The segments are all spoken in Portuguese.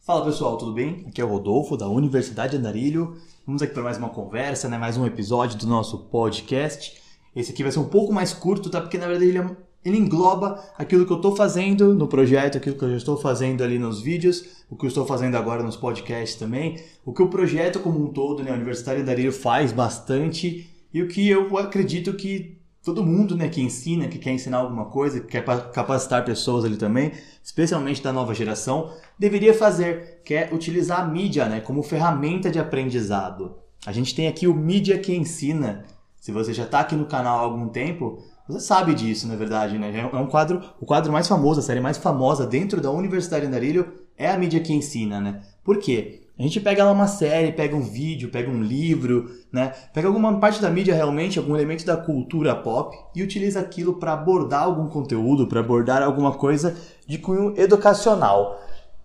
Fala pessoal, tudo bem? Aqui é o Rodolfo da Universidade Andarilho. Vamos aqui para mais uma conversa, né? mais um episódio do nosso podcast. Esse aqui vai ser um pouco mais curto, tá? Porque na verdade ele, é, ele engloba aquilo que eu estou fazendo no projeto, aquilo que eu já estou fazendo ali nos vídeos, o que eu estou fazendo agora nos podcasts também, o que o projeto como um todo, né? A Universidade Andarilho faz bastante e o que eu acredito que todo mundo né, que ensina, que quer ensinar alguma coisa, que quer capacitar pessoas ali também, especialmente da nova geração, deveria fazer, que é utilizar a mídia né, como ferramenta de aprendizado. A gente tem aqui o Mídia que Ensina. Se você já está aqui no canal há algum tempo, você sabe disso, na verdade, né? É um quadro, o quadro mais famoso, a série mais famosa dentro da Universidade Andarilho é a Mídia que Ensina, né? Por quê? A gente pega lá uma série, pega um vídeo, pega um livro, né? Pega alguma parte da mídia realmente, algum elemento da cultura pop e utiliza aquilo para abordar algum conteúdo, para abordar alguma coisa de cunho educacional.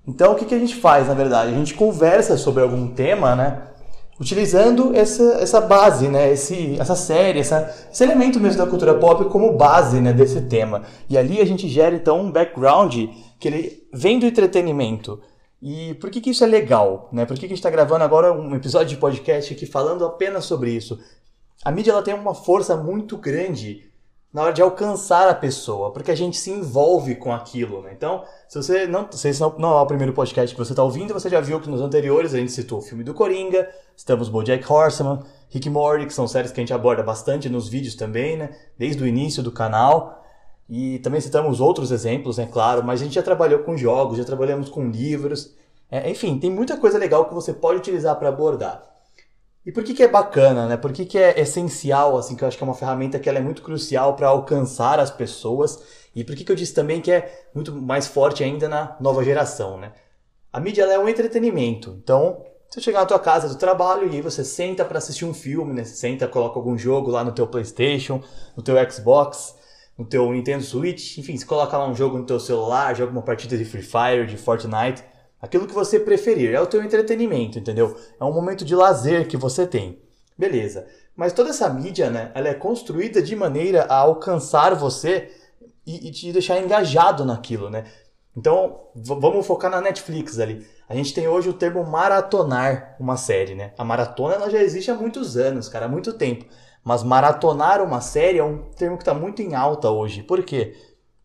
Então, o que, que a gente faz, na verdade? A gente conversa sobre algum tema, né? Utilizando essa, essa base, né? Esse, essa série, essa, esse elemento mesmo da cultura pop como base né? desse tema. E ali a gente gera, então, um background que ele vem do entretenimento e por que, que isso é legal? Né? Por que, que a gente está gravando agora um episódio de podcast aqui falando apenas sobre isso? A mídia ela tem uma força muito grande na hora de alcançar a pessoa, porque a gente se envolve com aquilo. Né? Então, se você não, se esse não, não é o primeiro podcast que você está ouvindo, você já viu que nos anteriores a gente citou o filme do Coringa, estamos BoJack Horseman, Rick Morty, que são séries que a gente aborda bastante nos vídeos também, né? desde o início do canal. E também citamos outros exemplos, é né, claro, mas a gente já trabalhou com jogos, já trabalhamos com livros. É, enfim, tem muita coisa legal que você pode utilizar para abordar. E por que, que é bacana, né? Por que, que é essencial, assim, que eu acho que é uma ferramenta que ela é muito crucial para alcançar as pessoas e por que, que eu disse também que é muito mais forte ainda na nova geração, né? A mídia é um entretenimento, então você chegar na tua casa do trabalho e você senta para assistir um filme, né? Você senta, coloca algum jogo lá no teu PlayStation, no teu Xbox, no teu Nintendo Switch, enfim, se coloca lá um jogo no teu celular, joga uma partida de Free Fire, de Fortnite, aquilo que você preferir, é o teu entretenimento, entendeu? É um momento de lazer que você tem. Beleza. Mas toda essa mídia, né, ela é construída de maneira a alcançar você e, e te deixar engajado naquilo, né? Então, vamos focar na Netflix ali. A gente tem hoje o termo maratonar uma série, né? A maratona ela já existe há muitos anos, cara, há muito tempo. Mas maratonar uma série é um termo que está muito em alta hoje. Por quê?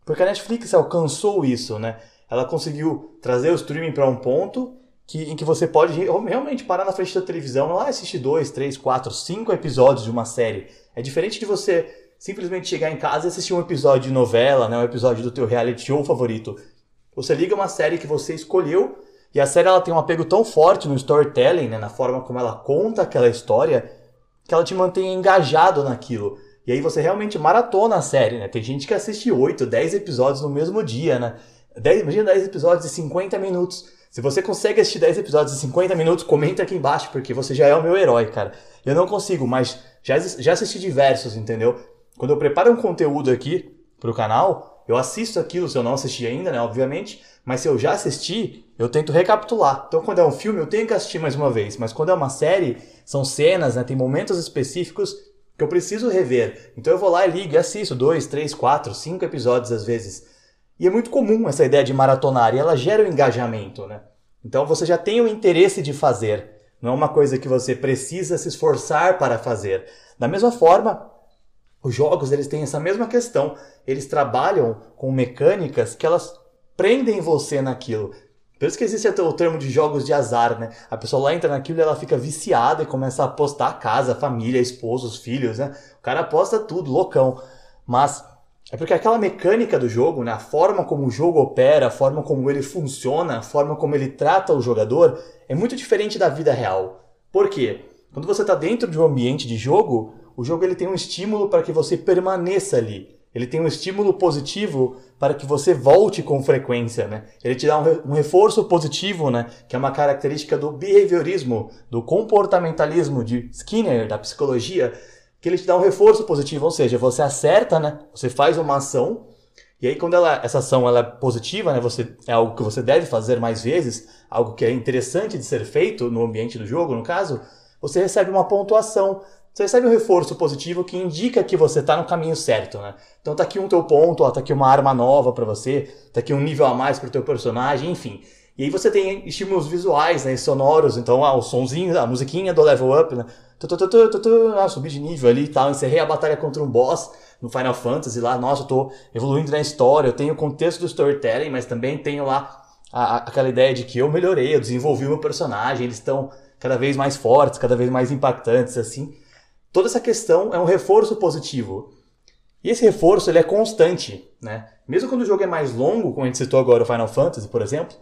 Porque a Netflix alcançou isso, né? Ela conseguiu trazer o streaming para um ponto que, em que você pode realmente parar na frente da televisão lá assistir dois, três, quatro, cinco episódios de uma série. É diferente de você simplesmente chegar em casa e assistir um episódio de novela, né? um episódio do teu reality show favorito. Você liga uma série que você escolheu e a série ela tem um apego tão forte no storytelling, né? na forma como ela conta aquela história, que ela te mantenha engajado naquilo. E aí você realmente maratona a série, né? Tem gente que assiste 8, 10 episódios no mesmo dia, né? 10, imagina 10 episódios de 50 minutos. Se você consegue assistir 10 episódios de 50 minutos, comenta aqui embaixo, porque você já é o meu herói, cara. Eu não consigo, mas já, já assisti diversos, entendeu? Quando eu preparo um conteúdo aqui pro canal, eu assisto aquilo, se eu não assisti ainda, né? Obviamente. Mas se eu já assisti, eu tento recapitular. Então, quando é um filme, eu tenho que assistir mais uma vez. Mas quando é uma série, são cenas, né? Tem momentos específicos que eu preciso rever. Então eu vou lá e ligo e assisto dois, três, quatro, cinco episódios às vezes. E é muito comum essa ideia de maratonar e ela gera o um engajamento, né? Então você já tem o interesse de fazer. Não é uma coisa que você precisa se esforçar para fazer. Da mesma forma, os jogos eles têm essa mesma questão. Eles trabalham com mecânicas que elas prendem você naquilo. Por isso que existe o termo de jogos de azar, né? A pessoa lá entra naquilo e ela fica viciada e começa a apostar a casa, a família, esposo, os filhos, né? O cara aposta tudo, loucão. Mas é porque aquela mecânica do jogo, né? A forma como o jogo opera, a forma como ele funciona, a forma como ele trata o jogador é muito diferente da vida real. Por quê? Quando você está dentro de um ambiente de jogo, o jogo ele tem um estímulo para que você permaneça ali. Ele tem um estímulo positivo para que você volte com frequência, né? Ele te dá um reforço positivo, né? Que é uma característica do behaviorismo, do comportamentalismo de Skinner, da psicologia, que ele te dá um reforço positivo, ou seja, você acerta, né? Você faz uma ação e aí quando ela, essa ação ela é positiva, né? Você é algo que você deve fazer mais vezes, algo que é interessante de ser feito no ambiente do jogo, no caso, você recebe uma pontuação você recebe um reforço positivo que indica que você está no caminho certo, né? Então tá aqui um teu ponto, ó, tá aqui uma arma nova para você, tá aqui um nível a mais pro teu personagem, enfim. E aí você tem estímulos visuais, né, sonoros, então ah, o sonzinho, a musiquinha do level up, né? Ah, subi de nível ali e tal, encerrei a batalha contra um boss no Final Fantasy lá, nossa, eu tô evoluindo na história, eu tenho o contexto do storytelling, mas também tenho lá a, a, aquela ideia de que eu melhorei, eu desenvolvi o meu personagem, eles estão cada vez mais fortes, cada vez mais impactantes, assim. Toda essa questão é um reforço positivo. E esse reforço ele é constante, né? Mesmo quando o jogo é mais longo, como a gente citou agora o Final Fantasy, por exemplo,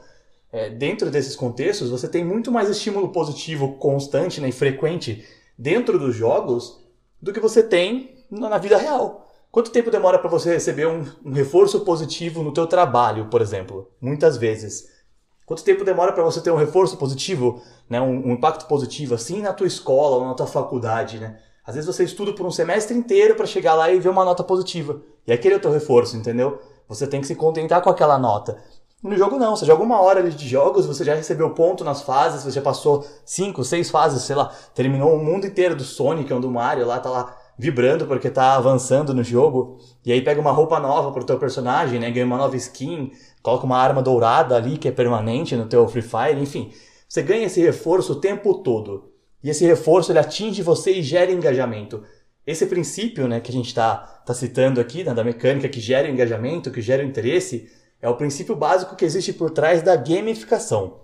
é, dentro desses contextos você tem muito mais estímulo positivo constante né, e frequente dentro dos jogos do que você tem na vida real. Quanto tempo demora para você receber um, um, reforço positivo no teu trabalho, por exemplo? Muitas vezes. Quanto tempo demora para você ter um reforço positivo, né, um, um, impacto positivo assim na tua escola ou na tua faculdade, né? Às vezes você estuda por um semestre inteiro para chegar lá e ver uma nota positiva. E aquele é o teu reforço, entendeu? Você tem que se contentar com aquela nota. No jogo não, você joga uma hora de jogos, você já recebeu ponto nas fases, você já passou cinco, seis fases, sei lá, terminou o mundo inteiro do Sonic ou do Mario lá, tá lá vibrando porque tá avançando no jogo, e aí pega uma roupa nova pro teu personagem, né? Ganha uma nova skin, coloca uma arma dourada ali que é permanente no teu Free Fire, enfim. Você ganha esse reforço o tempo todo. E esse reforço ele atinge você e gera engajamento. Esse princípio, né, que a gente está tá citando aqui, né, da mecânica que gera engajamento, que gera interesse, é o princípio básico que existe por trás da gamificação.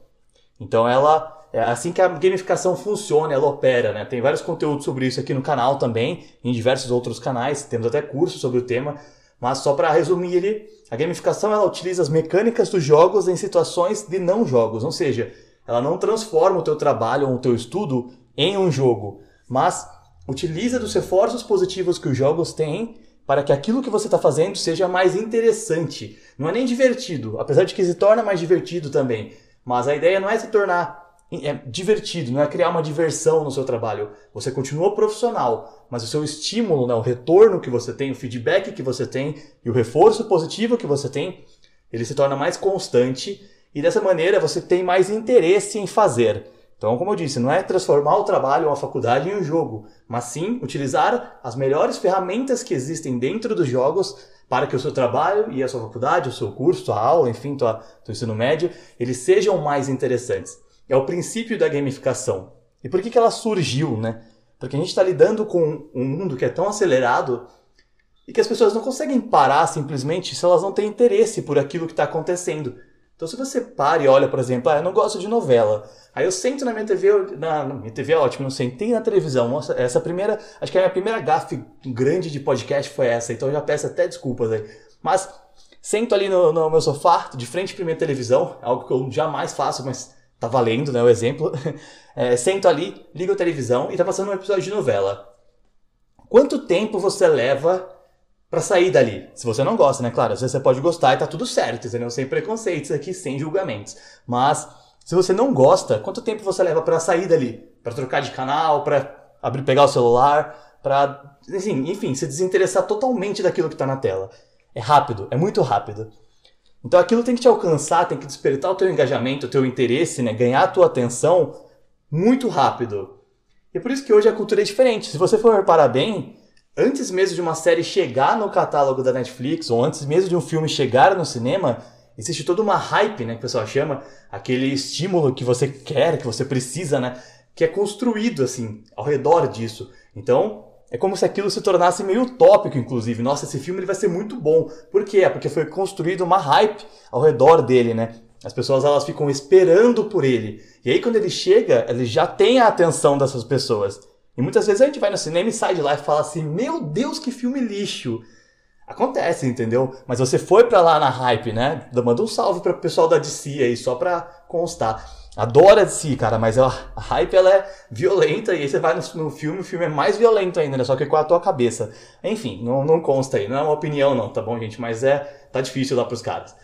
Então ela é assim que a gamificação funciona, ela opera, né? Tem vários conteúdos sobre isso aqui no canal também, em diversos outros canais, temos até cursos sobre o tema, mas só para resumir ele, a gamificação ela utiliza as mecânicas dos jogos em situações de não jogos, ou seja, ela não transforma o teu trabalho ou o teu estudo em um jogo, mas utiliza dos reforços positivos que os jogos têm para que aquilo que você está fazendo seja mais interessante. Não é nem divertido, apesar de que se torna mais divertido também. Mas a ideia não é se tornar é divertido, não é criar uma diversão no seu trabalho. Você continua profissional, mas o seu estímulo, né, o retorno que você tem, o feedback que você tem e o reforço positivo que você tem, ele se torna mais constante e dessa maneira você tem mais interesse em fazer. Então, como eu disse, não é transformar o trabalho ou a faculdade em um jogo, mas sim utilizar as melhores ferramentas que existem dentro dos jogos para que o seu trabalho e a sua faculdade, o seu curso, a aula, enfim, tua, teu ensino médio, eles sejam mais interessantes. É o princípio da gamificação. E por que, que ela surgiu, né? Porque a gente está lidando com um mundo que é tão acelerado e que as pessoas não conseguem parar simplesmente se elas não têm interesse por aquilo que está acontecendo. Então, se você para e olha, por exemplo, ah, eu não gosto de novela. Aí eu sento na minha TV, na, na minha TV é ótimo, não sentei na televisão. Nossa, essa primeira, acho que a minha primeira gafe grande de podcast foi essa, então eu já peço até desculpas aí. Mas sento ali no, no meu sofá, de frente para minha televisão, algo que eu jamais faço, mas tá valendo, né, o exemplo. É, sento ali, ligo a televisão e tá passando um episódio de novela. Quanto tempo você leva para sair dali? Se você não gosta, né? Claro, você pode gostar e tá tudo certo, entendeu? Sem preconceitos aqui, sem julgamentos. Mas se você não gosta, quanto tempo você leva para sair dali? Para trocar de canal, para abrir, pegar o celular, para, assim, enfim, se desinteressar totalmente daquilo que tá na tela. É rápido, é muito rápido. Então aquilo tem que te alcançar, tem que despertar o teu engajamento, o teu interesse, né? ganhar a tua atenção muito rápido. E é por isso que hoje a cultura é diferente. Se você for reparar bem, antes mesmo de uma série chegar no catálogo da Netflix, ou antes mesmo de um filme chegar no cinema, existe toda uma hype, né, que o pessoal chama, aquele estímulo que você quer, que você precisa, né, que é construído assim ao redor disso. Então, é como se aquilo se tornasse meio utópico, inclusive. Nossa, esse filme ele vai ser muito bom. Por quê? É porque foi construído uma hype ao redor dele, né? As pessoas elas ficam esperando por ele. E aí quando ele chega, ele já tem a atenção dessas pessoas. E muitas vezes a gente vai no cinema e sai de lá e fala assim: "Meu Deus, que filme lixo". Acontece, entendeu? Mas você foi para lá na hype, né? Manda um salve para o pessoal da DC aí só para constar. Adora si, cara, mas a hype ela é violenta e aí você vai no, no, filme, o filme é mais violento ainda, né? Só que com a tua cabeça. Enfim, não, não consta aí, não é uma opinião não, tá bom, gente? Mas é, tá difícil lá pros caras.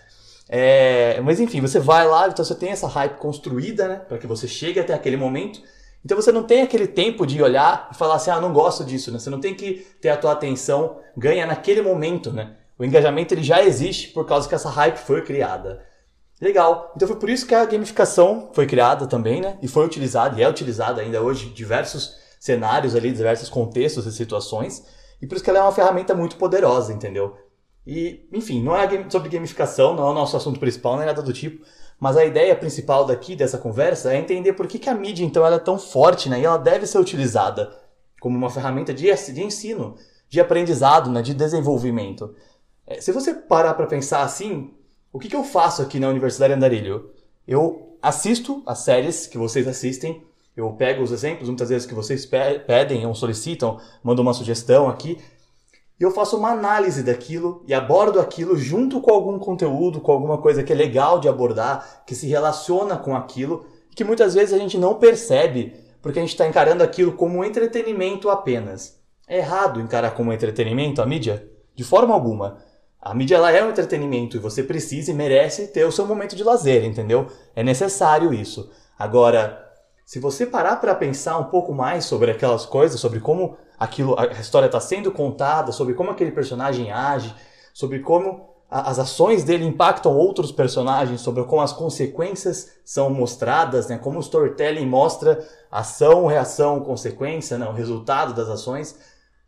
É, mas enfim, você vai lá, então você tem essa hype construída, né? Para que você chegue até aquele momento. Então você não tem aquele tempo de olhar e falar assim, ah, não gosto disso, né? Você não tem que ter a tua atenção ganha naquele momento, né? O engajamento ele já existe por causa que essa hype foi criada. Legal. Então foi por isso que a gamificação foi criada também, né? E foi utilizada, e é utilizada ainda hoje, diversos cenários ali, diversos contextos e situações, e por isso que ela é uma ferramenta muito poderosa, entendeu? E, enfim, não é sobre gamificação, não é o nosso assunto principal, nem nada do tipo, mas a ideia principal daqui dessa conversa é entender por que, que a mídia, então, ela é tão forte, né? E ela deve ser utilizada como uma ferramenta de, de ensino, de aprendizado, né? de desenvolvimento. É, se você parar para pensar assim, o que, que eu faço aqui na Universidade Andarilho? Eu assisto as séries que vocês assistem, eu pego os exemplos muitas vezes que vocês pedem ou solicitam, mando uma sugestão aqui, e eu faço uma análise daquilo e abordo aquilo junto com algum conteúdo, com alguma coisa que é legal de abordar, que se relaciona com aquilo, que muitas vezes a gente não percebe, porque a gente está encarando aquilo como entretenimento apenas. É errado encarar como entretenimento a mídia? De forma alguma. A mídia ela é um entretenimento e você precisa e merece ter o seu momento de lazer, entendeu? É necessário isso. Agora, se você parar para pensar um pouco mais sobre aquelas coisas, sobre como aquilo, a história está sendo contada, sobre como aquele personagem age, sobre como a, as ações dele impactam outros personagens, sobre como as consequências são mostradas, né? como o storytelling mostra ação, reação, consequência, né? o resultado das ações,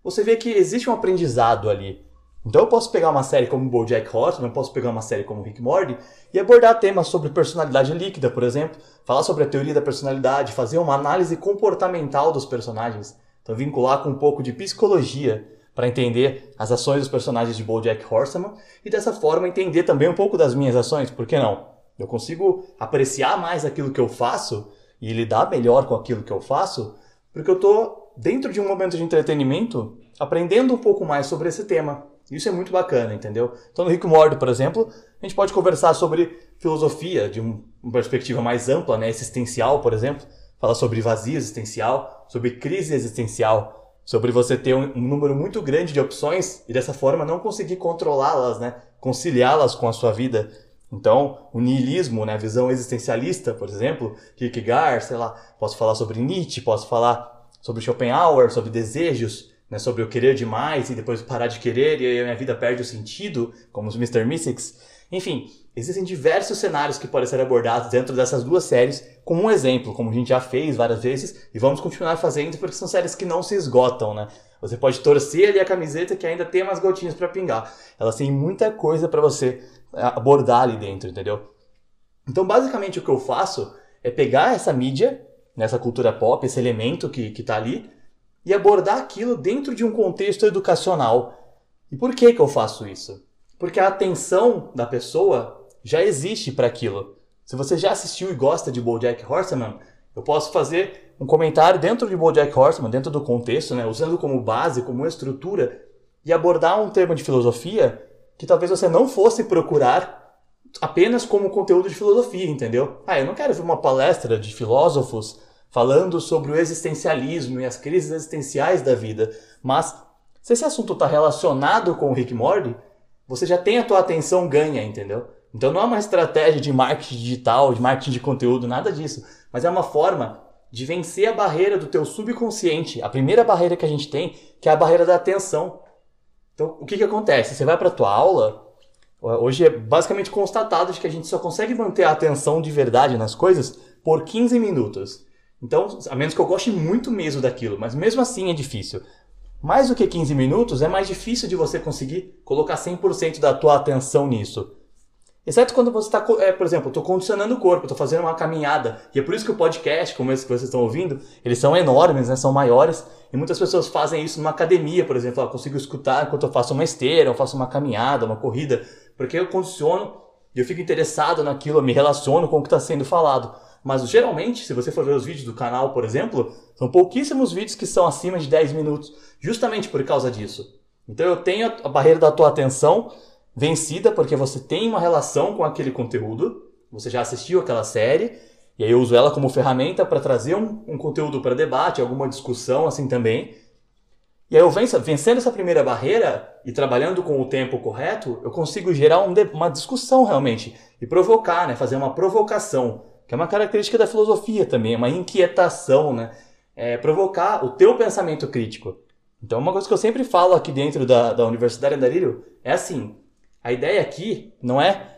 você vê que existe um aprendizado ali. Então eu posso pegar uma série como BoJack Horseman, eu posso pegar uma série como Rick Morty e abordar temas sobre personalidade líquida, por exemplo, falar sobre a teoria da personalidade, fazer uma análise comportamental dos personagens, então vincular com um pouco de psicologia para entender as ações dos personagens de BoJack Horseman e dessa forma entender também um pouco das minhas ações, por que não? Eu consigo apreciar mais aquilo que eu faço e lidar melhor com aquilo que eu faço, porque eu estou dentro de um momento de entretenimento aprendendo um pouco mais sobre esse tema. Isso é muito bacana, entendeu? Então, no Rico Mordo, por exemplo, a gente pode conversar sobre filosofia de uma perspectiva mais ampla, né? existencial, por exemplo. Falar sobre vazio existencial, sobre crise existencial, sobre você ter um, um número muito grande de opções e dessa forma não conseguir controlá-las, né? conciliá-las com a sua vida. Então, o niilismo, né? a visão existencialista, por exemplo, Kierkegaard, sei lá, posso falar sobre Nietzsche, posso falar sobre Schopenhauer, sobre desejos, né, sobre eu querer demais e depois parar de querer e aí a minha vida perde o sentido, como os Mr. Mystics. Enfim, existem diversos cenários que podem ser abordados dentro dessas duas séries, como um exemplo, como a gente já fez várias vezes e vamos continuar fazendo porque são séries que não se esgotam, né? Você pode torcer ali a camiseta que ainda tem umas gotinhas para pingar. Elas têm muita coisa para você é, abordar ali dentro, entendeu? Então, basicamente, o que eu faço é pegar essa mídia, nessa cultura pop, esse elemento que, que tá ali, e abordar aquilo dentro de um contexto educacional. E por que, que eu faço isso? Porque a atenção da pessoa já existe para aquilo. Se você já assistiu e gosta de BoJack Horseman, eu posso fazer um comentário dentro de BoJack Horseman, dentro do contexto, né, usando como base, como estrutura, e abordar um termo de filosofia que talvez você não fosse procurar apenas como conteúdo de filosofia, entendeu? Ah, eu não quero ver uma palestra de filósofos falando sobre o existencialismo e as crises existenciais da vida. Mas se esse assunto está relacionado com o Rick Morty, você já tem a tua atenção ganha, entendeu? Então não é uma estratégia de marketing digital, de marketing de conteúdo, nada disso. Mas é uma forma de vencer a barreira do teu subconsciente. A primeira barreira que a gente tem, que é a barreira da atenção. Então, o que, que acontece? Você vai para a tua aula, hoje é basicamente constatado de que a gente só consegue manter a atenção de verdade nas coisas por 15 minutos. Então, a menos que eu goste muito mesmo daquilo, mas mesmo assim é difícil. Mais do que 15 minutos, é mais difícil de você conseguir colocar 100% da tua atenção nisso. Exceto quando você está, é, por exemplo, estou condicionando o corpo, estou fazendo uma caminhada. E é por isso que o podcast, como esse que vocês estão ouvindo, eles são enormes, né, são maiores. E muitas pessoas fazem isso numa academia, por exemplo. Eu consigo escutar enquanto eu faço uma esteira, eu faço uma caminhada, uma corrida. Porque eu condiciono e eu fico interessado naquilo, eu me relaciono com o que está sendo falado. Mas geralmente, se você for ver os vídeos do canal, por exemplo, são pouquíssimos vídeos que são acima de 10 minutos, justamente por causa disso. Então eu tenho a barreira da tua atenção vencida porque você tem uma relação com aquele conteúdo, você já assistiu aquela série, e aí eu uso ela como ferramenta para trazer um, um conteúdo para debate, alguma discussão assim também. E aí eu venço, vencendo essa primeira barreira e trabalhando com o tempo correto, eu consigo gerar um, uma discussão realmente e provocar, né, fazer uma provocação que é uma característica da filosofia também, é uma inquietação, né? É provocar o teu pensamento crítico. Então, uma coisa que eu sempre falo aqui dentro da, da Universidade Andarilho é assim: a ideia aqui não é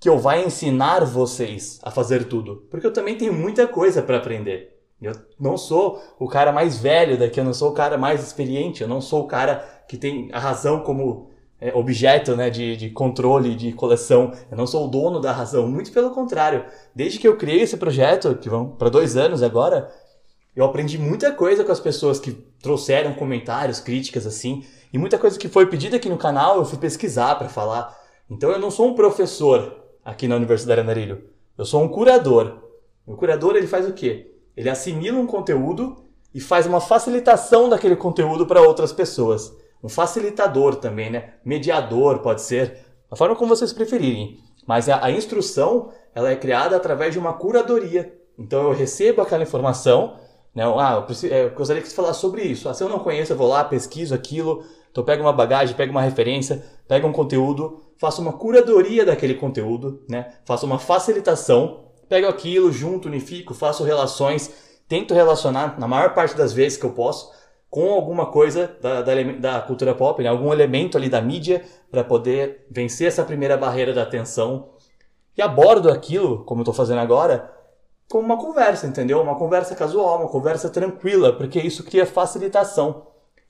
que eu vá ensinar vocês a fazer tudo, porque eu também tenho muita coisa para aprender. Eu não sou o cara mais velho daqui, eu não sou o cara mais experiente, eu não sou o cara que tem a razão como é, objeto né, de, de controle, de coleção. Eu não sou o dono da razão, muito pelo contrário. Desde que eu criei esse projeto, que vão para dois anos agora, eu aprendi muita coisa com as pessoas que trouxeram comentários, críticas assim, e muita coisa que foi pedida aqui no canal eu fui pesquisar para falar. Então eu não sou um professor aqui na Universidade Andarilho, eu sou um curador. O curador ele faz o quê? Ele assimila um conteúdo e faz uma facilitação daquele conteúdo para outras pessoas. Um facilitador também, né? Mediador pode ser, a forma como vocês preferirem. Mas a, a instrução ela é criada através de uma curadoria. Então eu recebo aquela informação né? Ah, eu, preciso, é, eu gostaria que você falasse sobre isso. Ah, se eu não conheço, eu vou lá, pesquiso aquilo, então pego uma bagagem, pego uma referência, pego um conteúdo, faço uma curadoria daquele conteúdo, né? faço uma facilitação, pego aquilo, junto, unifico, faço relações, tento relacionar, na maior parte das vezes que eu posso, com alguma coisa da, da, da cultura pop, né? algum elemento ali da mídia, para poder vencer essa primeira barreira da atenção. E abordo aquilo, como eu estou fazendo agora, como uma conversa, entendeu? Uma conversa casual, uma conversa tranquila, porque isso cria facilitação.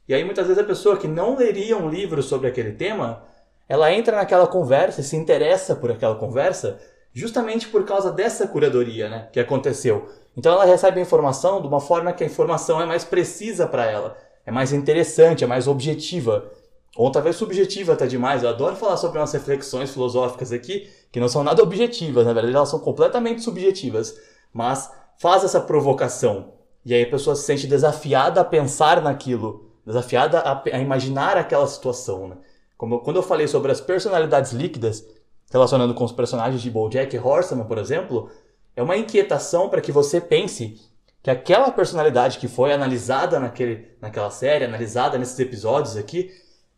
E aí muitas vezes a pessoa que não leria um livro sobre aquele tema, ela entra naquela conversa e se interessa por aquela conversa justamente por causa dessa curadoria, né, que aconteceu. Então ela recebe a informação de uma forma que a informação é mais precisa para ela, é mais interessante, é mais objetiva. Ou talvez subjetiva até demais. Eu adoro falar sobre umas reflexões filosóficas aqui que não são nada objetivas, na verdade elas são completamente subjetivas mas faz essa provocação. E aí a pessoa se sente desafiada a pensar naquilo, desafiada a, a imaginar aquela situação. Né? Como quando eu falei sobre as personalidades líquidas, relacionando com os personagens de BoJack Horseman, por exemplo, é uma inquietação para que você pense que aquela personalidade que foi analisada naquele, naquela série, analisada nesses episódios aqui,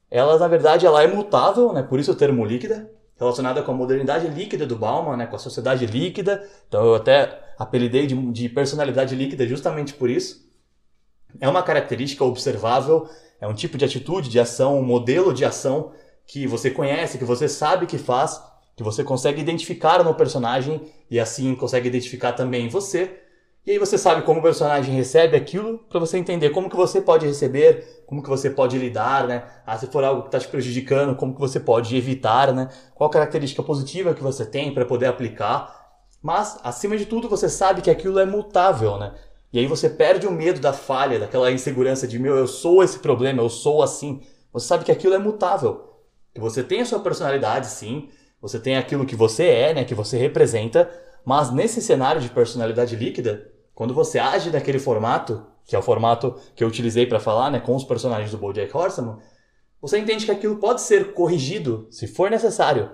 ela na verdade ela é mutável, né? Por isso o termo líquida, relacionada com a modernidade líquida do Bauman, né? Com a sociedade líquida. Então eu até apelidei de, de personalidade líquida justamente por isso. É uma característica observável, é um tipo de atitude, de ação, um modelo de ação que você conhece, que você sabe que faz, que você consegue identificar no personagem e assim consegue identificar também em você. E aí você sabe como o personagem recebe aquilo para você entender como que você pode receber, como que você pode lidar, né? Ah, se for algo que está te prejudicando, como que você pode evitar, né? Qual característica positiva que você tem para poder aplicar. Mas, acima de tudo, você sabe que aquilo é mutável, né? E aí você perde o medo da falha, daquela insegurança de, meu, eu sou esse problema, eu sou assim. Você sabe que aquilo é mutável. Que você tem a sua personalidade, sim. Você tem aquilo que você é, né? Que você representa. Mas nesse cenário de personalidade líquida, quando você age daquele formato, que é o formato que eu utilizei para falar, né? Com os personagens do BoJack Horseman, você entende que aquilo pode ser corrigido, se for necessário.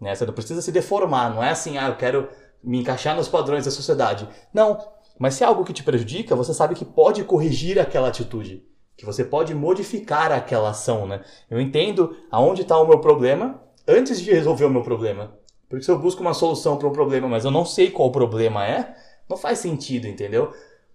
Né? Você não precisa se deformar. Não é assim, ah, eu quero me encaixar nos padrões da sociedade. Não. Mas se é algo que te prejudica, você sabe que pode corrigir aquela atitude. Que você pode modificar aquela ação, né? Eu entendo aonde está o meu problema antes de resolver o meu problema. Porque se eu busco uma solução para um problema, mas eu não sei qual o problema é, não faz sentido, entendeu?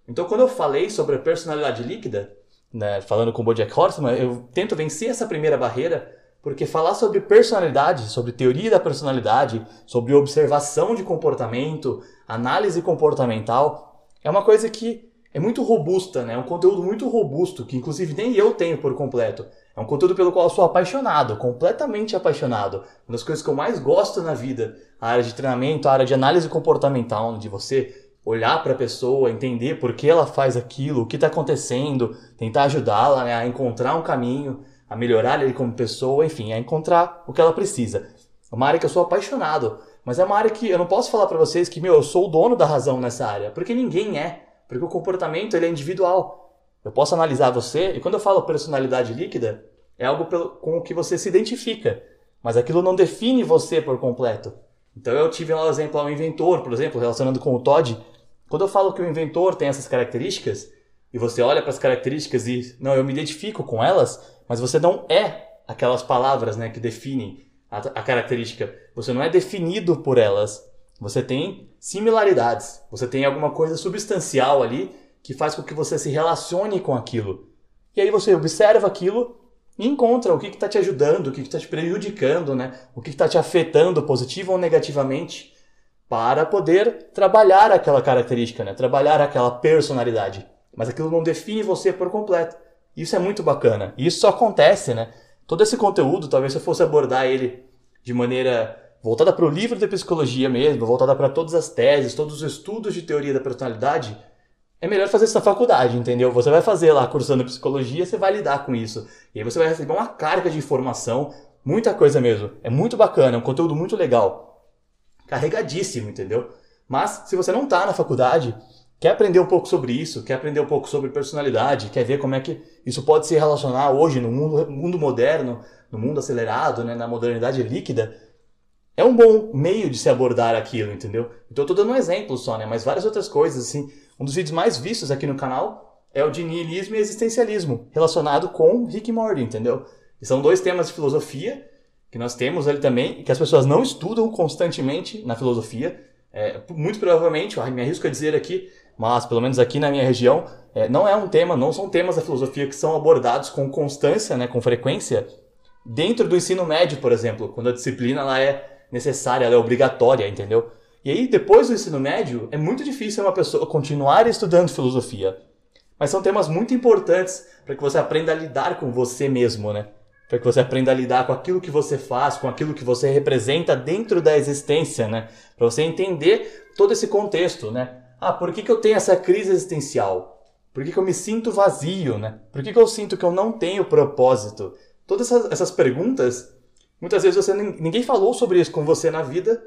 Então, quando eu falei sobre a personalidade líquida, né, falando com o Bojack Horseman, eu tento vencer essa primeira barreira porque falar sobre personalidade, sobre teoria da personalidade, sobre observação de comportamento, análise comportamental, é uma coisa que é muito robusta, né? É um conteúdo muito robusto, que inclusive nem eu tenho por completo. É um conteúdo pelo qual eu sou apaixonado, completamente apaixonado. Uma das coisas que eu mais gosto na vida, a área de treinamento, a área de análise comportamental, de você olhar para a pessoa, entender por que ela faz aquilo, o que está acontecendo, tentar ajudá-la né, a encontrar um caminho a melhorar ele como pessoa, enfim, a encontrar o que ela precisa. É uma área que eu sou apaixonado, mas é uma área que eu não posso falar para vocês que, meu, eu sou o dono da razão nessa área, porque ninguém é, porque o comportamento ele é individual. Eu posso analisar você, e quando eu falo personalidade líquida, é algo pelo, com o que você se identifica, mas aquilo não define você por completo. Então eu tive lá o exemplo, o inventor, por exemplo, relacionando com o Todd. Quando eu falo que o inventor tem essas características, e você olha para as características e, não, eu me identifico com elas, mas você não é aquelas palavras né, que definem a, a característica. Você não é definido por elas. Você tem similaridades. Você tem alguma coisa substancial ali que faz com que você se relacione com aquilo. E aí você observa aquilo e encontra o que está te ajudando, o que está te prejudicando, né? o que está te afetando, positivo ou negativamente, para poder trabalhar aquela característica, né? Trabalhar aquela personalidade. Mas aquilo não define você por completo. Isso é muito bacana. E isso só acontece, né? Todo esse conteúdo, talvez se eu fosse abordar ele de maneira voltada para o livro de psicologia mesmo, voltada para todas as teses, todos os estudos de teoria da personalidade, é melhor fazer isso na faculdade, entendeu? Você vai fazer lá cursando psicologia, você vai lidar com isso. E aí você vai receber uma carga de informação, muita coisa mesmo. É muito bacana, é um conteúdo muito legal. Carregadíssimo, entendeu? Mas se você não está na faculdade, quer aprender um pouco sobre isso, quer aprender um pouco sobre personalidade, quer ver como é que isso pode se relacionar hoje no mundo, mundo moderno, no mundo acelerado, né, na modernidade líquida, é um bom meio de se abordar aquilo, entendeu? Então eu tô dando um exemplo só, né, mas várias outras coisas, assim. Um dos vídeos mais vistos aqui no canal é o de niilismo e existencialismo, relacionado com Rick Morty, entendeu? E são dois temas de filosofia que nós temos ali também que as pessoas não estudam constantemente na filosofia. É, muito provavelmente, me arrisco a dizer aqui, mas pelo menos aqui na minha região, é, não é um tema, não são temas da filosofia que são abordados com constância, né, com frequência, dentro do ensino médio, por exemplo, quando a disciplina ela é necessária, ela é obrigatória, entendeu? E aí, depois do ensino médio, é muito difícil uma pessoa continuar estudando filosofia. Mas são temas muito importantes para que você aprenda a lidar com você mesmo, né? Para que você aprenda a lidar com aquilo que você faz, com aquilo que você representa dentro da existência, né? Para você entender todo esse contexto, né? Ah, por que, que eu tenho essa crise existencial? Por que, que eu me sinto vazio, né? Por que, que eu sinto que eu não tenho propósito? Todas essas, essas perguntas, muitas vezes você ninguém falou sobre isso com você na vida,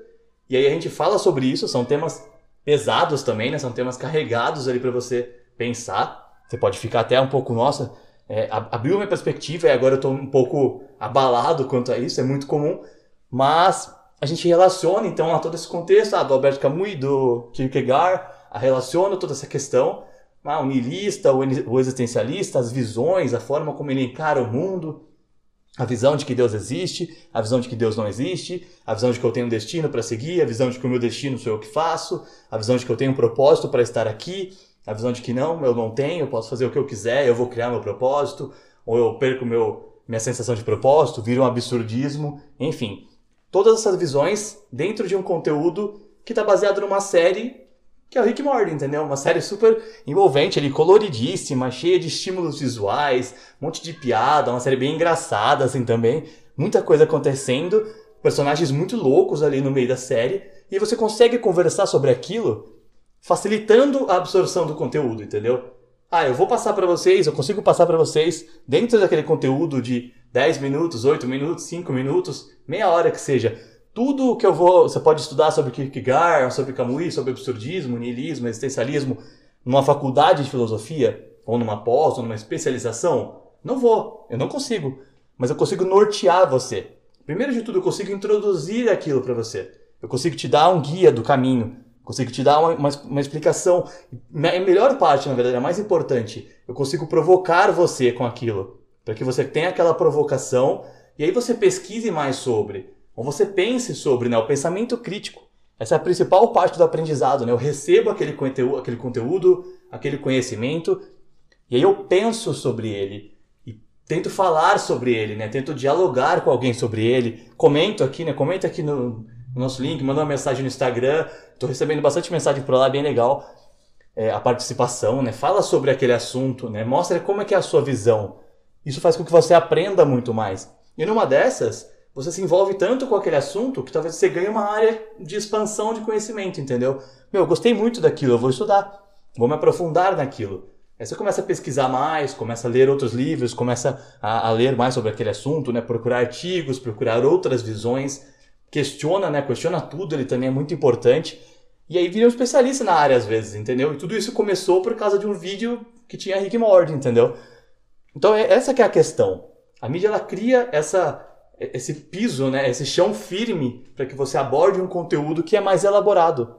e aí a gente fala sobre isso, são temas pesados também, né? São temas carregados ali para você pensar. Você pode ficar até um pouco, nossa, é, abriu minha perspectiva e agora eu tô um pouco abalado quanto a isso, é muito comum, mas a gente relaciona então a todo esse contexto ah, do Albert Camus do Kierkegaard relaciona toda essa questão, ah, o niilista, o existencialista, as visões, a forma como ele encara o mundo, a visão de que Deus existe, a visão de que Deus não existe, a visão de que eu tenho um destino para seguir, a visão de que o meu destino sou eu que faço, a visão de que eu tenho um propósito para estar aqui, a visão de que não, eu não tenho, eu posso fazer o que eu quiser, eu vou criar meu propósito, ou eu perco meu, minha sensação de propósito, vira um absurdismo, enfim. Todas essas visões dentro de um conteúdo que está baseado numa série que é o Rick Morty, entendeu? Uma série super envolvente, ali, coloridíssima, cheia de estímulos visuais, um monte de piada, uma série bem engraçada, assim, também. Muita coisa acontecendo, personagens muito loucos ali no meio da série, e você consegue conversar sobre aquilo, facilitando a absorção do conteúdo, entendeu? Ah, eu vou passar para vocês, eu consigo passar para vocês, dentro daquele conteúdo de 10 minutos, 8 minutos, 5 minutos, meia hora que seja, tudo que eu vou. Você pode estudar sobre Kierkegaard, sobre Camus, sobre absurdismo, niilismo, existencialismo, numa faculdade de filosofia, ou numa pós, ou numa especialização? Não vou, eu não consigo. Mas eu consigo nortear você. Primeiro de tudo, eu consigo introduzir aquilo para você. Eu consigo te dar um guia do caminho. Consigo te dar uma, uma, uma explicação. A melhor parte, na verdade, a mais importante, eu consigo provocar você com aquilo. Para que você tenha aquela provocação e aí você pesquise mais sobre. Ou você pense sobre né, o pensamento crítico. Essa é a principal parte do aprendizado. Né? Eu recebo aquele conteúdo, aquele conteúdo, aquele conhecimento, e aí eu penso sobre ele. E tento falar sobre ele, né? tento dialogar com alguém sobre ele. Comento aqui, né? comenta aqui no, no nosso link, manda uma mensagem no Instagram. Estou recebendo bastante mensagem por lá, bem legal. É, a participação, né? Fala sobre aquele assunto, né? Mostra como é que é a sua visão. Isso faz com que você aprenda muito mais. E numa dessas, você se envolve tanto com aquele assunto que talvez você ganhe uma área de expansão de conhecimento, entendeu? Meu, eu gostei muito daquilo, eu vou estudar, vou me aprofundar naquilo. Aí você começa a pesquisar mais, começa a ler outros livros, começa a, a ler mais sobre aquele assunto, né? Procurar artigos, procurar outras visões, questiona, né? Questiona tudo, ele também é muito importante. E aí vira um especialista na área às vezes, entendeu? E tudo isso começou por causa de um vídeo que tinha Rick Morty, entendeu? Então é, essa é a questão. A mídia ela cria essa esse piso, né, esse chão firme para que você aborde um conteúdo que é mais elaborado.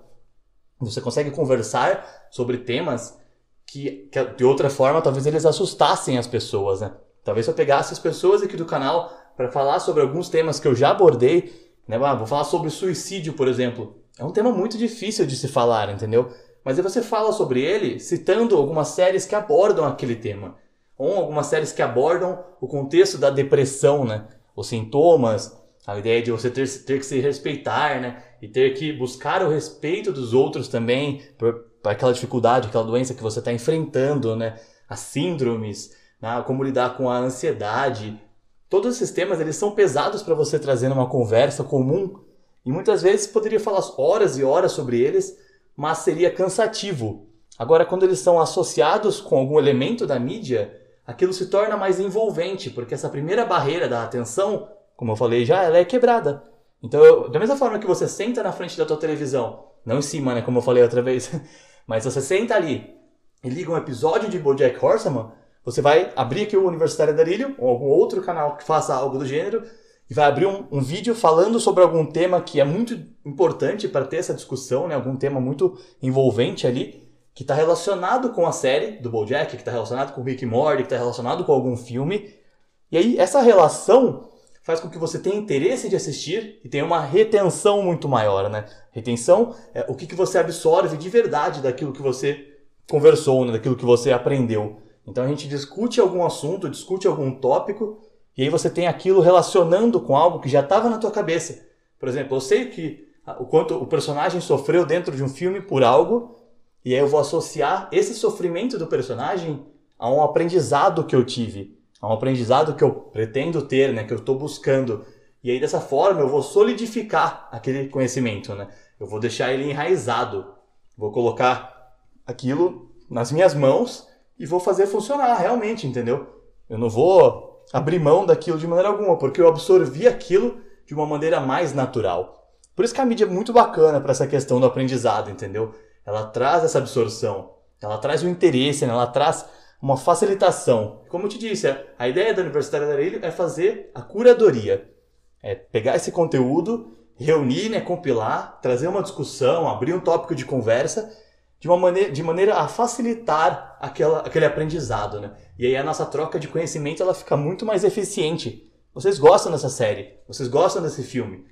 Você consegue conversar sobre temas que, que de outra forma talvez eles assustassem as pessoas, né? Talvez eu pegasse as pessoas aqui do canal para falar sobre alguns temas que eu já abordei, né? Ah, vou falar sobre suicídio, por exemplo. É um tema muito difícil de se falar, entendeu? Mas aí você fala sobre ele citando algumas séries que abordam aquele tema. Ou algumas séries que abordam o contexto da depressão, né? Os sintomas, A ideia de você ter, ter que se respeitar, né? E ter que buscar o respeito dos outros também, por, aquela dificuldade, aquela doença que você está enfrentando, né? As síndromes, né? como lidar com a ansiedade. Todos esses temas, eles são pesados para você trazer numa conversa comum. E muitas vezes poderia falar horas e horas sobre eles, mas seria cansativo. Agora, quando eles são associados com algum elemento da mídia, aquilo se torna mais envolvente, porque essa primeira barreira da atenção como eu falei já, ela é quebrada. Então, eu, da mesma forma que você senta na frente da tua televisão, não em cima, né, como eu falei outra vez, mas você senta ali e liga um episódio de BoJack Horseman, você vai abrir aqui o Universitário Darilho ou algum outro canal que faça algo do gênero e vai abrir um, um vídeo falando sobre algum tema que é muito importante para ter essa discussão, né, algum tema muito envolvente ali, que está relacionado com a série do BoJack, que está relacionado com Rick Morty, que está relacionado com algum filme. E aí essa relação faz com que você tenha interesse de assistir e tenha uma retenção muito maior, né? Retenção é o que, que você absorve de verdade daquilo que você conversou, né? daquilo que você aprendeu. Então a gente discute algum assunto, discute algum tópico e aí você tem aquilo relacionando com algo que já estava na tua cabeça. Por exemplo, eu sei que o quanto o personagem sofreu dentro de um filme por algo e aí eu vou associar esse sofrimento do personagem a um aprendizado que eu tive a um aprendizado que eu pretendo ter, né, que eu estou buscando. E aí dessa forma eu vou solidificar aquele conhecimento, né? Eu vou deixar ele enraizado. Vou colocar aquilo nas minhas mãos e vou fazer funcionar realmente, entendeu? Eu não vou abrir mão daquilo de maneira alguma, porque eu absorvi aquilo de uma maneira mais natural. Por isso que a mídia é muito bacana para essa questão do aprendizado, entendeu? Ela traz essa absorção, ela traz o interesse, né? ela traz uma facilitação. Como eu te disse, a ideia da Universidade da Areia é fazer a curadoria. É pegar esse conteúdo, reunir, né, compilar, trazer uma discussão, abrir um tópico de conversa de, uma maneira, de maneira a facilitar aquela, aquele aprendizado. Né? E aí a nossa troca de conhecimento ela fica muito mais eficiente. Vocês gostam dessa série, vocês gostam desse filme,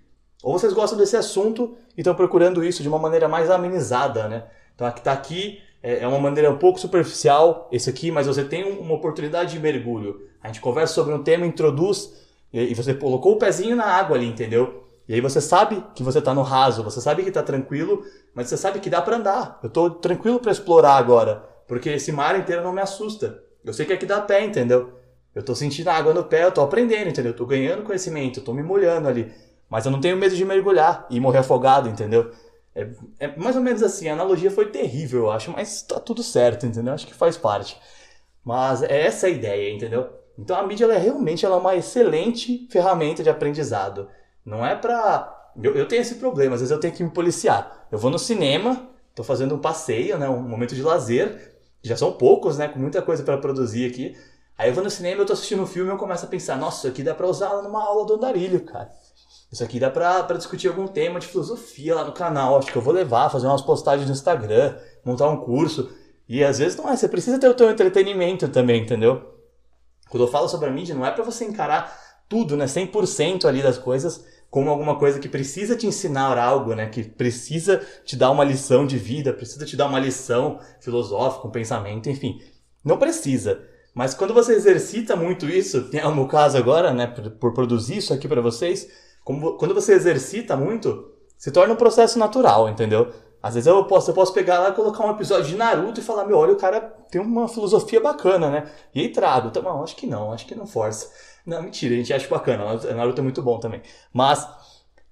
ou vocês gostam desse assunto e estão procurando isso de uma maneira mais amenizada. Né? Então, aqui está aqui é, é uma maneira um pouco superficial esse aqui, mas você tem uma oportunidade de mergulho. A gente conversa sobre um tema, introduz e você colocou o pezinho na água ali, entendeu? E aí você sabe que você está no raso, você sabe que está tranquilo, mas você sabe que dá para andar. Eu estou tranquilo para explorar agora, porque esse mar inteiro não me assusta. Eu sei que aqui dá pé, entendeu? Eu estou sentindo a água no pé, eu estou aprendendo, entendeu? Eu tô ganhando conhecimento, eu tô me molhando ali. Mas eu não tenho medo de mergulhar e morrer afogado, entendeu? É, é, mais ou menos assim, a analogia foi terrível, eu acho, mas tá tudo certo, entendeu? Acho que faz parte. Mas é essa a ideia, entendeu? Então a mídia ela é realmente ela é uma excelente ferramenta de aprendizado. Não é pra. Eu, eu tenho esse problema, às vezes eu tenho que me policiar. Eu vou no cinema, tô fazendo um passeio, né, um momento de lazer, já são poucos, né, com muita coisa para produzir aqui. Aí eu vou no cinema, eu tô assistindo um filme e eu começo a pensar, nossa, isso aqui dá pra usar numa aula do andarilho, cara. Isso aqui dá pra, discutir algum tema de filosofia lá no canal. Acho que eu vou levar, fazer umas postagens no Instagram, montar um curso. E às vezes não é, você precisa ter o teu entretenimento também, entendeu? Quando eu falo sobre a mídia, não é para você encarar tudo, né, 100% ali das coisas como alguma coisa que precisa te ensinar algo, né, que precisa te dar uma lição de vida, precisa te dar uma lição filosófica, um pensamento, enfim. Não precisa. Mas quando você exercita muito isso, é o meu caso agora, né, por, por produzir isso aqui para vocês, como, quando você exercita muito, se torna um processo natural, entendeu? Às vezes eu posso, eu posso pegar lá e colocar um episódio de Naruto e falar, meu, olha, o cara tem uma filosofia bacana, né? E aí trago. Então, não, acho que não, acho que não força. Não, mentira, a gente acha bacana. Naruto é muito bom também. Mas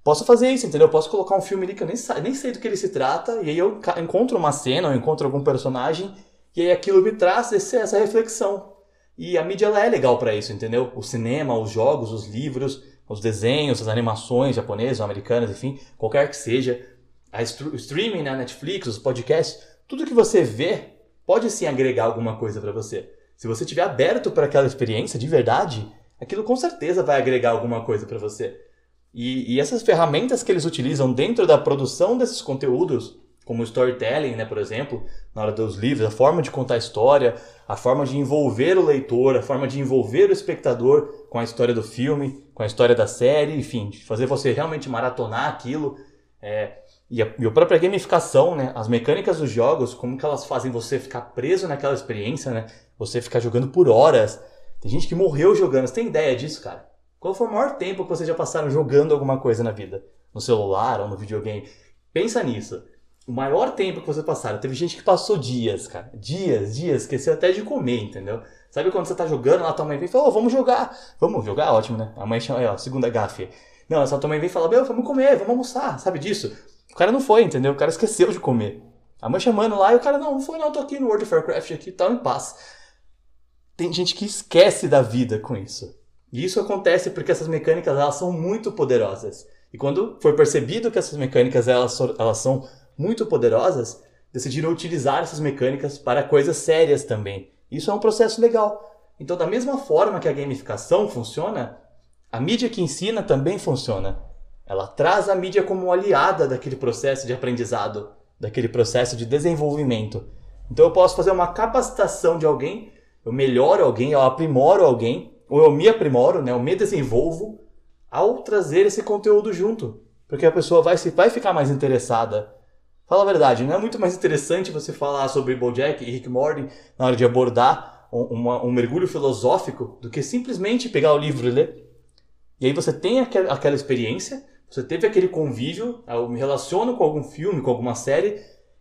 posso fazer isso, entendeu? Eu posso colocar um filme ali que eu nem, nem sei do que ele se trata, e aí eu encontro uma cena, eu encontro algum personagem, e aí aquilo me traz esse, essa reflexão. E a mídia ela é legal para isso, entendeu? O cinema, os jogos, os livros os desenhos, as animações japonesas, americanas, enfim, qualquer que seja, a o streaming, né, a Netflix, os podcasts, tudo que você vê pode sim agregar alguma coisa para você. Se você estiver aberto para aquela experiência de verdade, aquilo com certeza vai agregar alguma coisa para você. E, e, essas ferramentas que eles utilizam dentro da produção desses conteúdos, como storytelling, né, por exemplo, na hora dos livros, a forma de contar a história, a forma de envolver o leitor, a forma de envolver o espectador com a história do filme, com a história da série, enfim, fazer você realmente maratonar aquilo. É, e, a, e a própria gamificação, né, as mecânicas dos jogos, como que elas fazem você ficar preso naquela experiência, né? Você ficar jogando por horas. Tem gente que morreu jogando. Você tem ideia disso, cara? Qual foi o maior tempo que vocês já passaram jogando alguma coisa na vida? No celular ou no videogame? Pensa nisso. O maior tempo que vocês passaram. Teve gente que passou dias, cara. Dias, dias. Esqueceu até de comer, entendeu? Sabe quando você tá jogando, lá tua mãe vem e fala, oh, vamos jogar. Vamos jogar? Ótimo, né? A mãe chama, aí, ó, segunda gafe. Não, só tua mãe vem e fala, meu, vamos comer, vamos almoçar. Sabe disso? O cara não foi, entendeu? O cara esqueceu de comer. A mãe chamando lá e o cara, não, não foi não, tô aqui no World of Warcraft aqui, tal, em paz. Tem gente que esquece da vida com isso. E isso acontece porque essas mecânicas, elas são muito poderosas. E quando foi percebido que essas mecânicas, elas, elas são muito poderosas, decidiram utilizar essas mecânicas para coisas sérias também. Isso é um processo legal. Então, da mesma forma que a gamificação funciona, a mídia que ensina também funciona. Ela traz a mídia como aliada daquele processo de aprendizado, daquele processo de desenvolvimento. Então, eu posso fazer uma capacitação de alguém, eu melhoro alguém, eu aprimoro alguém, ou eu me aprimoro, né, eu me desenvolvo ao trazer esse conteúdo junto. Porque a pessoa vai, vai ficar mais interessada Fala a verdade, não é muito mais interessante você falar sobre Bojack e Rick Morty na hora de abordar um, um mergulho filosófico do que simplesmente pegar o livro e ler? E aí você tem aquela experiência, você teve aquele convívio, eu me relaciono com algum filme, com alguma série,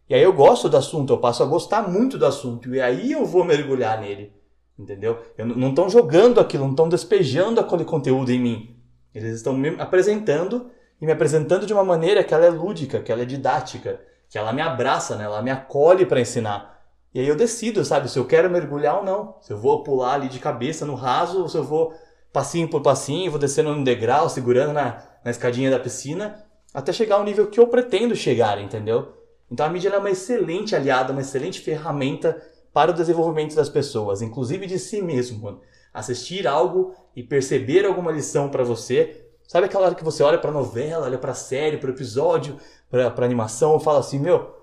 e aí eu gosto do assunto, eu passo a gostar muito do assunto, e aí eu vou mergulhar nele. Entendeu? Eu não estão jogando aquilo, não estão despejando aquele conteúdo em mim. Eles estão me apresentando e me apresentando de uma maneira que ela é lúdica, que ela é didática que ela me abraça, né? Ela me acolhe para ensinar. E aí eu decido, sabe, se eu quero mergulhar ou não. Se eu vou pular ali de cabeça no raso ou se eu vou passinho por passinho, vou descendo no degrau, segurando na, na escadinha da piscina, até chegar ao nível que eu pretendo chegar, entendeu? Então a mídia é uma excelente aliada, uma excelente ferramenta para o desenvolvimento das pessoas, inclusive de si mesmo. Assistir algo e perceber alguma lição para você. Sabe aquela hora que você olha para novela, olha para série, para episódio, pra, pra animação, eu falo assim, meu,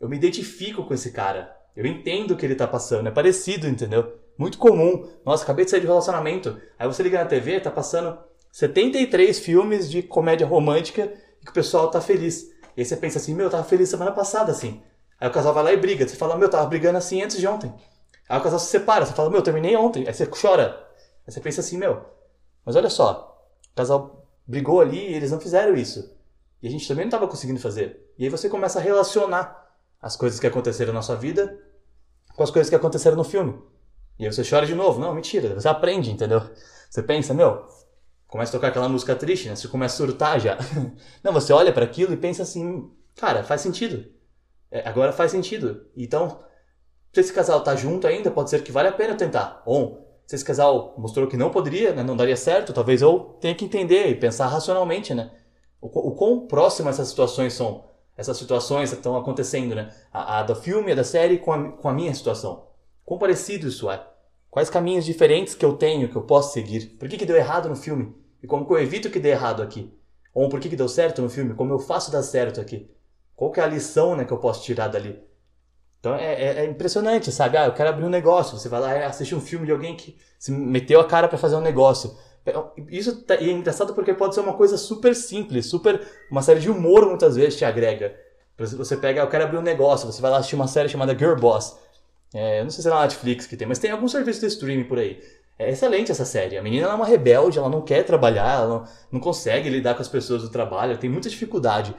eu me identifico com esse cara. Eu entendo o que ele tá passando, é parecido, entendeu? Muito comum. Nossa, acabei de sair de relacionamento. Aí você liga na TV, tá passando 73 filmes de comédia romântica e que o pessoal tá feliz. E aí você pensa assim, meu, eu tava feliz semana passada, assim. Aí o casal vai lá e briga. Você fala, meu, tava brigando assim antes de ontem. Aí o casal se separa, você fala, meu, terminei ontem. Aí você chora. Aí você pensa assim, meu, mas olha só, o casal brigou ali e eles não fizeram isso. E a gente também não estava conseguindo fazer. E aí você começa a relacionar as coisas que aconteceram na sua vida com as coisas que aconteceram no filme. E aí você chora de novo. Não, mentira. Você aprende, entendeu? Você pensa, meu, começa a tocar aquela música triste, né? Você começa a surtar já. não, você olha para aquilo e pensa assim, cara, faz sentido. É, agora faz sentido. Então, se esse casal tá junto ainda, pode ser que vale a pena tentar. Ou, se esse casal mostrou que não poderia, né, não daria certo, talvez eu tenha que entender e pensar racionalmente, né? O, o quão próximas essas situações são, essas situações estão acontecendo, né? A, a do filme, a da série com a, com a minha situação. Quão parecido isso é? Quais caminhos diferentes que eu tenho, que eu posso seguir? Por que, que deu errado no filme? E como que eu evito que dê errado aqui? Ou por que, que deu certo no filme? Como eu faço dar certo aqui? Qual que é a lição né, que eu posso tirar dali? Então é, é, é, impressionante, sabe? Ah, eu quero abrir um negócio. Você vai lá e assiste um filme de alguém que se meteu a cara para fazer um negócio. Isso tá, é engraçado porque pode ser uma coisa super simples, super. Uma série de humor muitas vezes te agrega. Você pega, eu quero abrir um negócio, você vai lá assistir uma série chamada Girl Boss. É, não sei se é na Netflix que tem, mas tem algum serviço de streaming por aí. É excelente essa série. A menina é uma rebelde, ela não quer trabalhar, ela não, não consegue lidar com as pessoas do trabalho, ela tem muita dificuldade.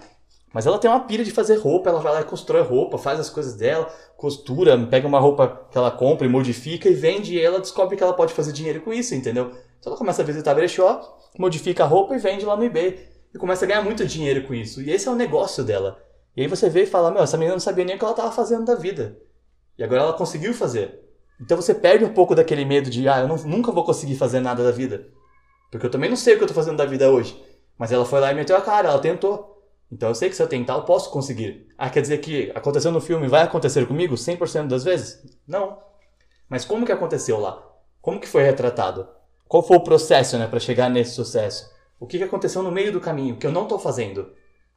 Mas ela tem uma pilha de fazer roupa, ela vai lá e constrói roupa, faz as coisas dela, costura, pega uma roupa que ela compra e modifica e vende e ela descobre que ela pode fazer dinheiro com isso, entendeu? Então ela começa a visitar brechó, modifica a roupa e vende lá no eBay. E começa a ganhar muito dinheiro com isso. E esse é o negócio dela. E aí você vê e fala, meu, essa menina não sabia nem o que ela estava fazendo da vida. E agora ela conseguiu fazer. Então você perde um pouco daquele medo de, ah, eu não, nunca vou conseguir fazer nada da vida. Porque eu também não sei o que eu estou fazendo da vida hoje. Mas ela foi lá e meteu a cara, ela tentou. Então eu sei que se eu tentar, eu posso conseguir. Ah, quer dizer que aconteceu no filme vai acontecer comigo 100% das vezes? Não. Mas como que aconteceu lá? Como que foi retratado? Qual foi o processo né, para chegar nesse sucesso? O que, que aconteceu no meio do caminho que eu não estou fazendo?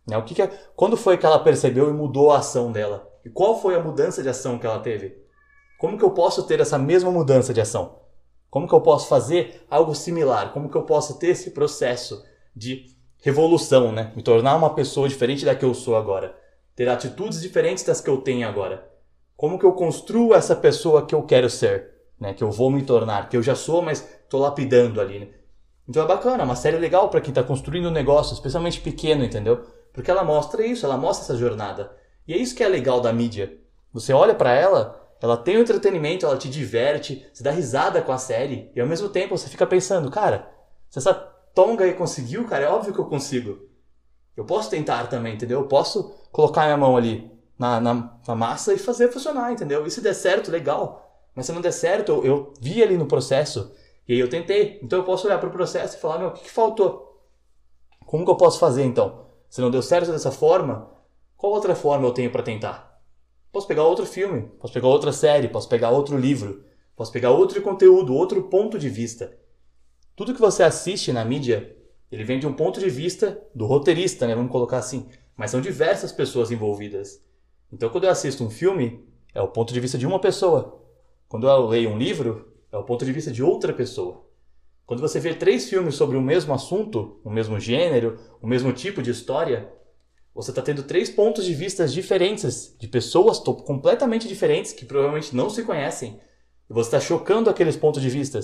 Né? O que, que quando foi que ela percebeu e mudou a ação dela? E qual foi a mudança de ação que ela teve? Como que eu posso ter essa mesma mudança de ação? Como que eu posso fazer algo similar? Como que eu posso ter esse processo de revolução, né? Me tornar uma pessoa diferente da que eu sou agora. Ter atitudes diferentes das que eu tenho agora. Como que eu construo essa pessoa que eu quero ser? né, que eu vou me tornar, que eu já sou, mas estou lapidando ali. Né? Então é bacana, é uma série legal para quem está construindo um negócio, especialmente pequeno, entendeu? Porque ela mostra isso, ela mostra essa jornada. E é isso que é legal da mídia. Você olha para ela, ela tem o entretenimento, ela te diverte, você dá risada com a série, e ao mesmo tempo você fica pensando, cara, se essa tonga aí conseguiu, cara, é óbvio que eu consigo. Eu posso tentar também, entendeu? Eu posso colocar minha mão ali na, na, na massa e fazer funcionar, entendeu? E se der certo, legal. Mas se não der certo, eu, eu vi ali no processo e aí eu tentei. Então eu posso olhar para o processo e falar, meu, o que, que faltou? Como que eu posso fazer então? Se não deu certo dessa forma, qual outra forma eu tenho para tentar? Posso pegar outro filme, posso pegar outra série, posso pegar outro livro, posso pegar outro conteúdo, outro ponto de vista. Tudo que você assiste na mídia, ele vem de um ponto de vista do roteirista, né? Vamos colocar assim. Mas são diversas pessoas envolvidas. Então, quando eu assisto um filme, é o ponto de vista de uma pessoa. Quando eu leio um livro, é o ponto de vista de outra pessoa. Quando você vê três filmes sobre o mesmo assunto, o mesmo gênero, o mesmo tipo de história, você está tendo três pontos de vista diferentes, de pessoas completamente diferentes que provavelmente não se conhecem. E você está chocando aqueles pontos de vista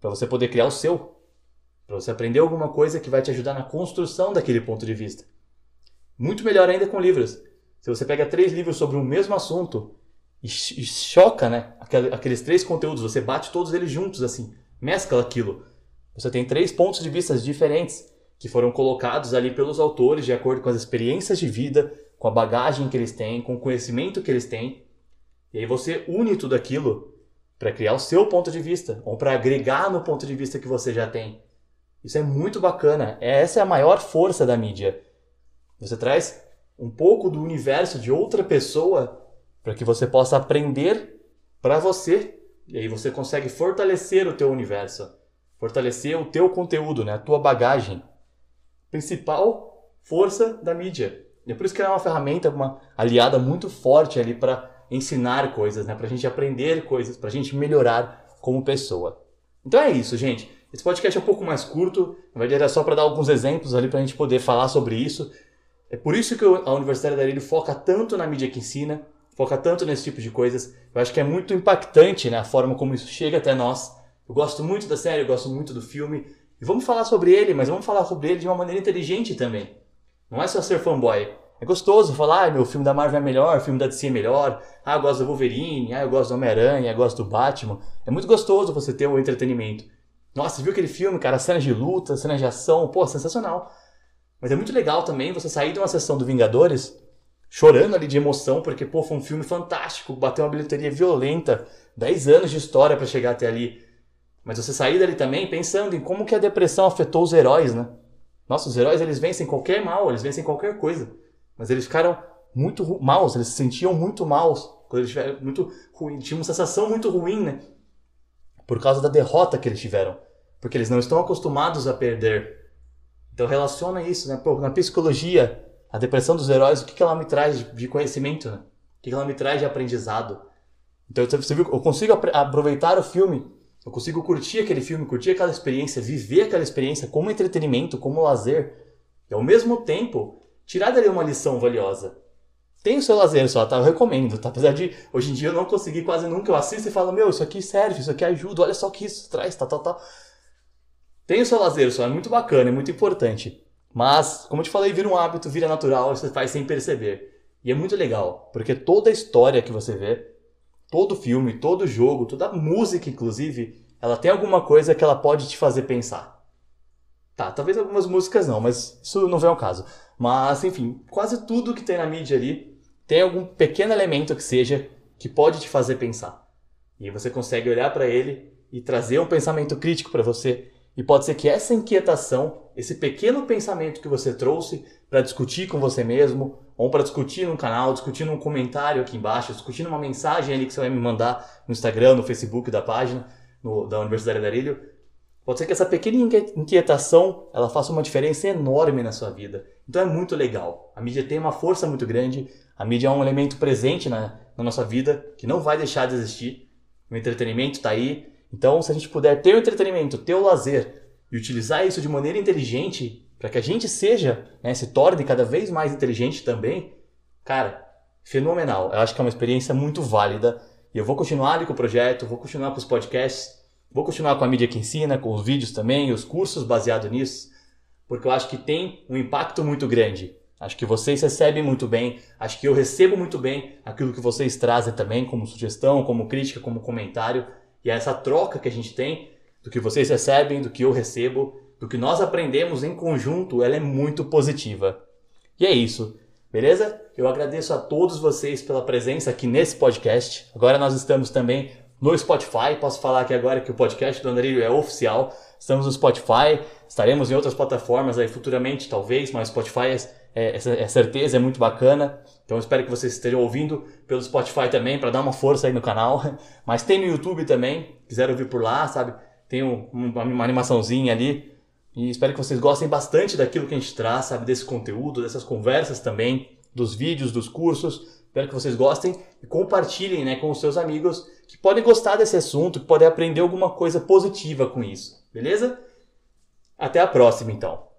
para você poder criar o seu, para você aprender alguma coisa que vai te ajudar na construção daquele ponto de vista. Muito melhor ainda com livros. Se você pega três livros sobre o mesmo assunto e, e choca, né, aqueles três conteúdos, você bate todos eles juntos assim, mescla aquilo. Você tem três pontos de vista diferentes que foram colocados ali pelos autores de acordo com as experiências de vida, com a bagagem que eles têm, com o conhecimento que eles têm. E aí você une tudo aquilo para criar o seu ponto de vista ou para agregar no ponto de vista que você já tem. Isso é muito bacana. Essa é a maior força da mídia. Você traz um pouco do universo de outra pessoa para que você possa aprender para você e aí você consegue fortalecer o teu universo, fortalecer o teu conteúdo, né, a tua bagagem. Principal força da mídia. E é por isso que ela é uma ferramenta, uma aliada muito forte ali para ensinar coisas, né, para a gente aprender coisas, para a gente melhorar como pessoa. Então é isso, gente. Esse podcast é um pouco mais curto, na verdade só para dar alguns exemplos ali para a gente poder falar sobre isso. É por isso que a Universidade da Arilho foca tanto na mídia que ensina, foca tanto nesse tipo de coisas. Eu acho que é muito impactante né, a forma como isso chega até nós. Eu gosto muito da série, eu gosto muito do filme. E vamos falar sobre ele, mas vamos falar sobre ele de uma maneira inteligente também. Não é só ser fanboy. É gostoso falar, ah, meu filme da Marvel é melhor, filme da DC é melhor. Ah, eu gosto do Wolverine, ah, eu gosto do Homem-Aranha, eu gosto do Batman. É muito gostoso você ter o entretenimento. Nossa, viu aquele filme, cara? Cenas de luta, cenas de ação, pô, sensacional. Mas é muito legal também você sair de uma sessão do Vingadores chorando ali de emoção, porque, pô, foi um filme fantástico, bateu uma bilheteria violenta, 10 anos de história para chegar até ali. Mas você sair dali também pensando em como que a depressão afetou os heróis, né? Nossa, os heróis eles vencem qualquer mal, eles vencem qualquer coisa. Mas eles ficaram muito maus, eles se sentiam muito maus, quando eles tiveram muito ruim, tinham uma sensação muito ruim, né? Por causa da derrota que eles tiveram. Porque eles não estão acostumados a perder. Então relaciona isso, né? Pô, na psicologia, a depressão dos heróis, o que, ela me traz de conhecimento, né? O que, ela me traz de aprendizado? Então você viu, eu consigo aproveitar o filme, eu consigo curtir aquele filme, curtir aquela experiência, viver aquela experiência como entretenimento, como lazer, e ao mesmo tempo tirar dali uma lição valiosa. Tem o seu lazer só, tá? Eu recomendo, tá? Apesar de hoje em dia eu não conseguir quase nunca, eu assisto e falo, meu, isso aqui serve, isso aqui ajuda, olha só o que isso traz, tal, tal, tal. Tem o seu lazer só, é muito bacana, é muito importante. Mas, como eu te falei, vira um hábito, vira natural, você faz sem perceber. E é muito legal, porque toda a história que você vê, todo filme, todo jogo, toda música, inclusive, ela tem alguma coisa que ela pode te fazer pensar. Tá, talvez algumas músicas não, mas isso não vem ao caso. Mas, enfim, quase tudo que tem na mídia ali tem algum pequeno elemento que seja que pode te fazer pensar. E você consegue olhar para ele e trazer um pensamento crítico para você e pode ser que essa inquietação, esse pequeno pensamento que você trouxe para discutir com você mesmo, ou para discutir no canal, discutir num comentário aqui embaixo, discutir numa mensagem ali que você vai me mandar no Instagram, no Facebook da página no, da Universidade da Arilho, pode ser que essa pequena inquietação ela faça uma diferença enorme na sua vida. Então é muito legal. A mídia tem uma força muito grande, a mídia é um elemento presente na, na nossa vida que não vai deixar de existir. O entretenimento está aí, então, se a gente puder ter o entretenimento, ter o lazer e utilizar isso de maneira inteligente para que a gente seja, né, se torne cada vez mais inteligente também, cara, fenomenal. Eu acho que é uma experiência muito válida e eu vou continuar ali com o projeto, vou continuar com os podcasts Vou continuar com a mídia que ensina, com os vídeos também, os cursos baseados nisso, porque eu acho que tem um impacto muito grande. Acho que vocês recebem muito bem, acho que eu recebo muito bem aquilo que vocês trazem também, como sugestão, como crítica, como comentário. E é essa troca que a gente tem do que vocês recebem, do que eu recebo, do que nós aprendemos em conjunto, ela é muito positiva. E é isso, beleza? Eu agradeço a todos vocês pela presença aqui nesse podcast. Agora nós estamos também no Spotify. Posso falar aqui agora que o podcast do Andarilho é oficial. Estamos no Spotify, estaremos em outras plataformas aí futuramente, talvez, mas Spotify é, é, é certeza, é muito bacana. Então espero que vocês estejam ouvindo pelo Spotify também para dar uma força aí no canal. Mas tem no YouTube também, quiser ouvir por lá, sabe? Tem um, uma, uma animaçãozinha ali. E espero que vocês gostem bastante daquilo que a gente traz, sabe? Desse conteúdo, dessas conversas também, dos vídeos, dos cursos. Espero que vocês gostem e compartilhem né, com os seus amigos que podem gostar desse assunto, que podem aprender alguma coisa positiva com isso. Beleza? Até a próxima, então.